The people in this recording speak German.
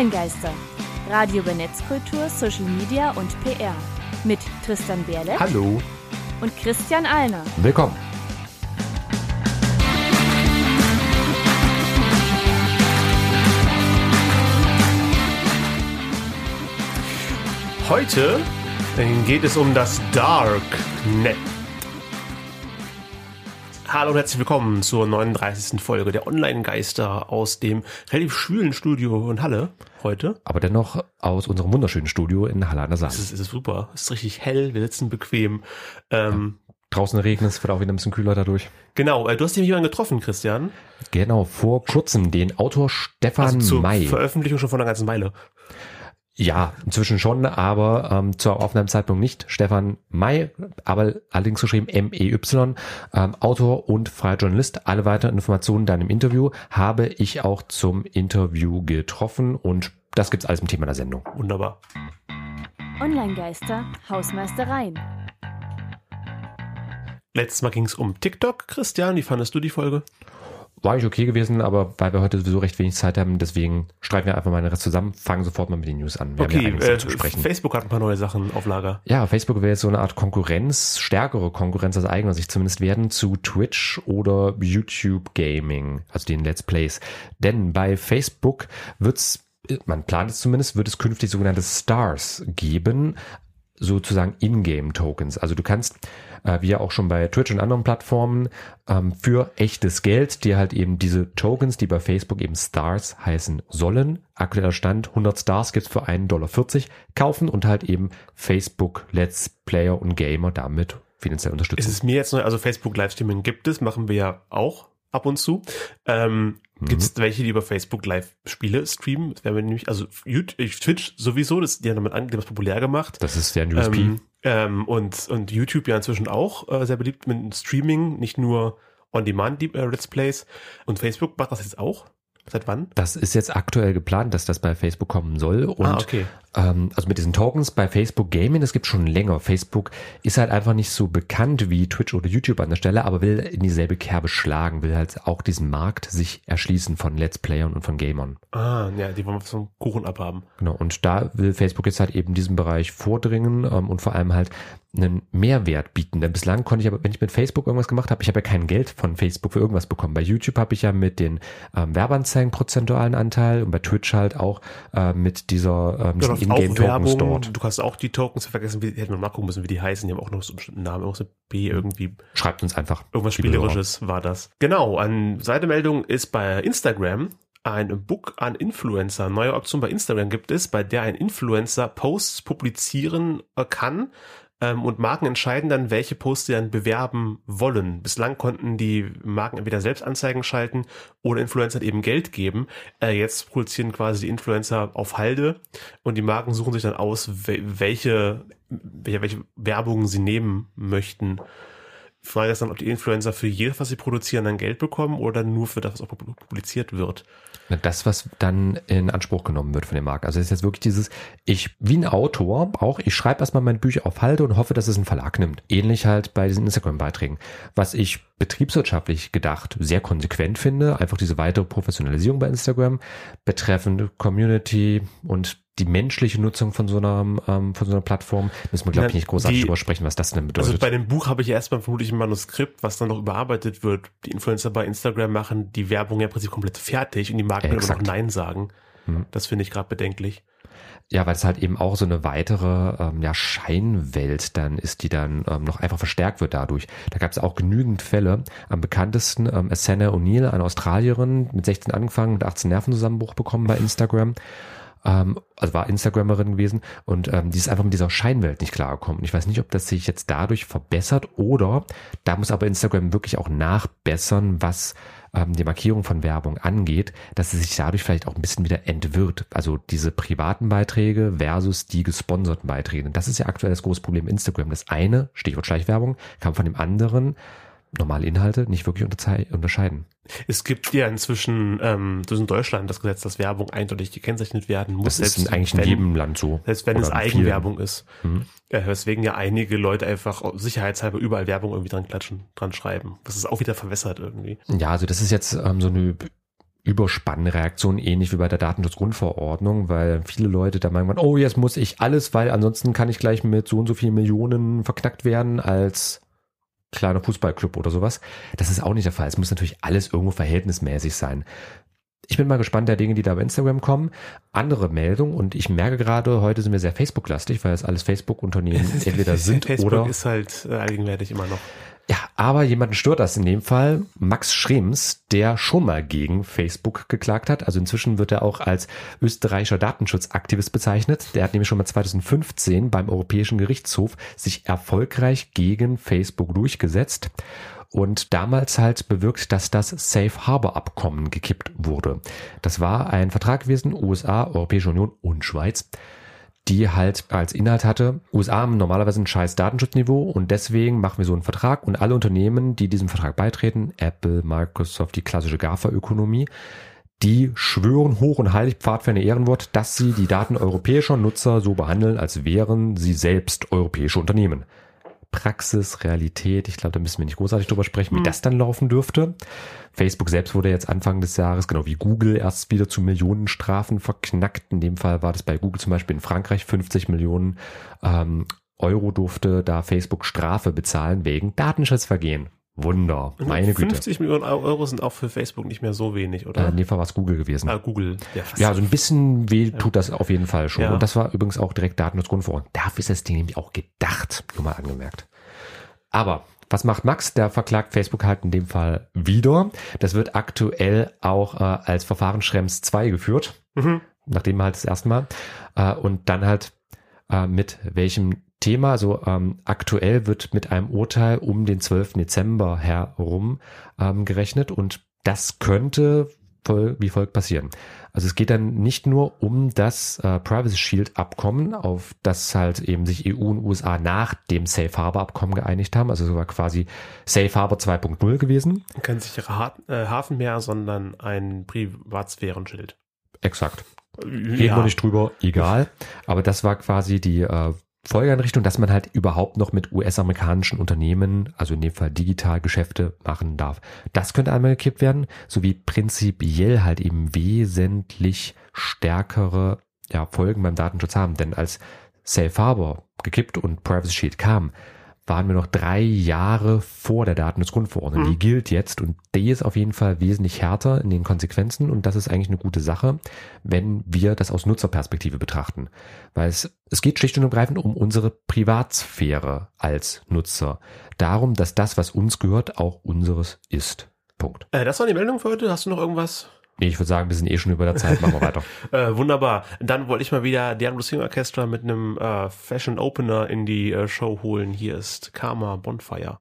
Online-Geister. Radio über Netzkultur, Social Media und PR. Mit Tristan Berle Hallo. und Christian Alner. Willkommen. Heute geht es um das Darknet. Hallo und herzlich willkommen zur 39. Folge der Online-Geister aus dem relativ schwülen Studio in Halle heute. Aber dennoch aus unserem wunderschönen Studio in Halle an der Saale. Es ist, es ist super, es ist richtig hell, wir sitzen bequem. Ähm, Draußen regnet es, wird auch wieder ein bisschen kühler dadurch. Genau, äh, du hast jemanden getroffen, Christian. Genau, vor kurzem den Autor Stefan Also zur May. Veröffentlichung schon vor einer ganzen Weile. Ja, inzwischen schon, aber ähm, zur Aufnahmezeitpunkt nicht. Stefan May, aber allerdings geschrieben M-E-Y, ähm, Autor und freier Journalist. Alle weiteren Informationen dann im Interview habe ich auch zum Interview getroffen und das gibt's alles im Thema der Sendung. Wunderbar. Online-Geister, Hausmeistereien. Letztes Mal ging es um TikTok. Christian, wie fandest du die Folge? War ich okay gewesen, aber weil wir heute sowieso recht wenig Zeit haben, deswegen streichen wir einfach mal den Rest zusammen, fangen sofort mal mit den News an. Wir haben ja Okay, äh, zu sprechen. Facebook hat ein paar neue Sachen auf Lager. Ja, Facebook wäre jetzt so eine Art Konkurrenz, stärkere Konkurrenz aus eigener Sicht zumindest werden zu Twitch oder YouTube Gaming, also den Let's Plays. Denn bei Facebook wird's, man plant es zumindest, wird es künftig sogenannte Stars geben, sozusagen Ingame-Tokens. Also du kannst, äh, wie ja auch schon bei Twitch und anderen Plattformen, ähm, für echtes Geld dir halt eben diese Tokens, die bei Facebook eben Stars heißen sollen, aktueller Stand 100 Stars gibt's für 1,40 Dollar, kaufen und halt eben Facebook Let's Player und Gamer damit finanziell Es unterstützen. ist mir jetzt neu, also Facebook Livestreaming gibt es, machen wir ja auch ab und zu. Ähm, Gibt es welche, die über Facebook Live-Spiele streamen? Das wäre mir nämlich, also YouTube, Twitch sowieso, das, die haben damit an, die haben das populär gemacht. Das ist ja ein USP. Ähm, ähm, und, und YouTube ja inzwischen auch äh, sehr beliebt mit Streaming, nicht nur On-Demand die, äh, Plays. Und Facebook macht das jetzt auch? Seit wann? Das ist jetzt aktuell geplant, dass das bei Facebook kommen soll. Und ah, okay. ähm, also mit diesen Tokens bei Facebook Gaming, das gibt schon länger. Facebook ist halt einfach nicht so bekannt wie Twitch oder YouTube an der Stelle, aber will in dieselbe Kerbe schlagen, will halt auch diesen Markt sich erschließen von Let's Playern und von Gamern. Ah, ja, die wollen wir vom Kuchen abhaben. Genau. Und da will Facebook jetzt halt eben diesen Bereich vordringen ähm, und vor allem halt einen Mehrwert bieten. Denn bislang konnte ich aber, wenn ich mit Facebook irgendwas gemacht habe, ich habe ja kein Geld von Facebook für irgendwas bekommen. Bei YouTube habe ich ja mit den ähm, Werbeanzeigen prozentualen Anteil und bei Twitch halt auch äh, mit dieser ähm, auch Ingame-Tokens Werbung, dort. du hast auch die Tokens vergessen, wie, hätten wir mal gucken müssen, wie die heißen. Die haben auch noch so einen bestimmten Namen, irgendwas mit B irgendwie. Schreibt uns einfach. Irgendwas. Spielerisches war das. Genau, an Seitemeldung ist bei Instagram ein Book an Influencer. Neue Option bei Instagram gibt es, bei der ein Influencer Posts publizieren äh, kann ähm, und Marken entscheiden dann, welche Posts sie dann bewerben wollen. Bislang konnten die Marken entweder selbst Anzeigen schalten oder Influencer eben Geld geben. Äh, jetzt produzieren quasi die Influencer auf Halde und die Marken suchen sich dann aus, wel- welche, welche, welche Werbung sie nehmen möchten. Frage ist dann, ob die Influencer für jedes, was sie produzieren, dann Geld bekommen oder nur für das, was auch publiziert wird. Das, was dann in Anspruch genommen wird von dem Markt. Also es ist jetzt wirklich dieses, ich, wie ein Autor, auch, ich schreibe erstmal meine Bücher auf Halde und hoffe, dass es ein Verlag nimmt. Ähnlich halt bei diesen Instagram-Beiträgen. Was ich betriebswirtschaftlich gedacht sehr konsequent finde, einfach diese weitere Professionalisierung bei Instagram, betreffend Community und die menschliche Nutzung von so einer, ähm, von so einer Plattform, müssen wir, glaube ich, nicht großartig die- drüber sprechen, was das denn bedeutet. Also bei dem Buch habe ich erstmal vermutlich ein Manuskript, was dann noch überarbeitet wird. Die Influencer bei Instagram machen die Werbung ja im Prinzip komplett fertig und die Marken können noch Exakt. Nein sagen. Mhm. Das finde ich gerade bedenklich. Ja, weil es halt eben auch so eine weitere ähm, ja, Scheinwelt dann ist, die dann ähm, noch einfach verstärkt wird dadurch. Da gab es auch genügend Fälle. Am bekanntesten ähm, Asana O'Neill, eine Australierin, mit 16 angefangen, mit 18 Nervenzusammenbruch bekommen bei Instagram. Ähm, also war Instagrammerin gewesen und ähm, die ist einfach mit dieser Scheinwelt nicht klargekommen. Ich weiß nicht, ob das sich jetzt dadurch verbessert oder da muss aber Instagram wirklich auch nachbessern, was ähm, die Markierung von Werbung angeht, dass es sich dadurch vielleicht auch ein bisschen wieder entwirrt. Also diese privaten Beiträge versus die gesponserten Beiträge. Das ist ja aktuell das große Problem Instagram. Das eine, Stichwort Schleichwerbung, kann von dem anderen normale Inhalte nicht wirklich unterscheiden. Es gibt ja inzwischen, ähm, das ist in Deutschland das Gesetz, dass Werbung eindeutig gekennzeichnet werden muss. Das ist in, selbst eigentlich in wenn- jedem Land so. Selbst wenn es in vielen. Eigenwerbung ist. Mhm. Ja, weswegen ja einige Leute einfach sicherheitshalber überall Werbung irgendwie dran klatschen, dran schreiben. Das ist auch wieder verwässert irgendwie. Ja, also das ist jetzt ähm, so eine Überspannreaktion, ähnlich wie bei der Datenschutzgrundverordnung, weil viele Leute da meinen, oh, jetzt muss ich alles, weil ansonsten kann ich gleich mit so und so vielen Millionen verknackt werden als kleiner Fußballclub oder sowas. Das ist auch nicht der Fall. Es muss natürlich alles irgendwo verhältnismäßig sein. Ich bin mal gespannt der Dinge, die da bei Instagram kommen. Andere Meldung und ich merke gerade, heute sind wir sehr Facebook-lastig, weil es alles Facebook-Unternehmen entweder sind Facebook oder ist halt äh, allgegenwärtig immer noch. Ja, aber jemanden stört das in dem Fall. Max Schrems, der schon mal gegen Facebook geklagt hat. Also inzwischen wird er auch als österreichischer Datenschutzaktivist bezeichnet. Der hat nämlich schon mal 2015 beim Europäischen Gerichtshof sich erfolgreich gegen Facebook durchgesetzt und damals halt bewirkt, dass das Safe Harbor Abkommen gekippt wurde. Das war ein Vertrag gewesen, USA, Europäische Union und Schweiz die halt als Inhalt hatte, USA haben normalerweise ein scheiß Datenschutzniveau und deswegen machen wir so einen Vertrag und alle Unternehmen, die diesem Vertrag beitreten, Apple, Microsoft, die klassische GAFA-Ökonomie, die schwören hoch und heilig Pfad für eine Ehrenwort, dass sie die Daten europäischer Nutzer so behandeln, als wären sie selbst europäische Unternehmen. Praxis, Realität, ich glaube, da müssen wir nicht großartig drüber sprechen, wie das dann laufen dürfte. Facebook selbst wurde jetzt Anfang des Jahres, genau wie Google, erst wieder zu Millionenstrafen verknackt. In dem Fall war das bei Google zum Beispiel in Frankreich 50 Millionen ähm, Euro durfte da Facebook Strafe bezahlen wegen Datenschutzvergehen. Wunder, meine 50 Güte. Millionen Euro sind auch für Facebook nicht mehr so wenig, Äh, oder? in dem Fall war es Google gewesen. ah, Google. Ja. Ja, so ein bisschen weh tut das auf jeden Fall schon. Ja. Und das war übrigens auch direkt Datenschutzgrundverordnung. Dafür ist das Ding nämlich auch gedacht, nur mal angemerkt. Aber was macht Max? Der verklagt Facebook halt in dem Fall wieder. Das wird aktuell auch äh, als Verfahren Schrems 2 geführt, Mhm. nachdem halt das erste Mal. Äh, und dann halt äh, mit welchem Thema, also ähm, aktuell wird mit einem Urteil um den 12. Dezember herum ähm, gerechnet und das könnte voll, wie folgt passieren. Also es geht dann nicht nur um das äh, Privacy Shield Abkommen, auf das halt eben sich EU und USA nach dem Safe Harbor Abkommen geeinigt haben. Also es war quasi Safe Harbor 2.0 gewesen. Kein sicherer ha äh, Hafen mehr, sondern ein Privatsphärenschild. Exakt. Reden wir nicht drüber, egal. Aber das war quasi die äh, Folgeeinrichtung, dass man halt überhaupt noch mit US-amerikanischen Unternehmen, also in dem Fall digital Geschäfte machen darf. Das könnte einmal gekippt werden, sowie prinzipiell halt eben wesentlich stärkere ja, Folgen beim Datenschutz haben. Denn als Safe Harbor gekippt und Privacy Shield kam, waren wir noch drei Jahre vor der Datenschutzgrundverordnung. Die gilt jetzt und die ist auf jeden Fall wesentlich härter in den Konsequenzen und das ist eigentlich eine gute Sache, wenn wir das aus Nutzerperspektive betrachten. Weil es, es geht schlicht und ergreifend um unsere Privatsphäre als Nutzer. Darum, dass das, was uns gehört, auch unseres ist. Punkt. Äh, das war die Meldung für heute. Hast du noch irgendwas? Nee, ich würde sagen, wir sind eh schon über der Zeit, machen wir weiter. Äh, wunderbar. Dann wollte ich mal wieder Diablo Swing Orchestra mit einem äh, Fashion Opener in die äh, Show holen. Hier ist Karma Bonfire.